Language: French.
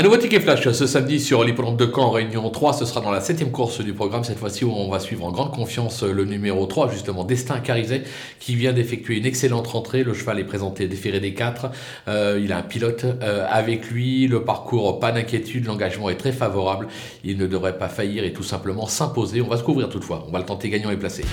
Un nouveau ticket flash ce samedi sur l'hippodrome de Caen, Réunion 3. Ce sera dans la septième course du programme. Cette fois-ci, où on va suivre en grande confiance le numéro 3, justement, Destin Carizet, qui vient d'effectuer une excellente rentrée. Le cheval est présenté déféré des 4. Euh, il a un pilote euh, avec lui. Le parcours, pas d'inquiétude. L'engagement est très favorable. Il ne devrait pas faillir et tout simplement s'imposer. On va se couvrir toutefois. On va le tenter gagnant et placé.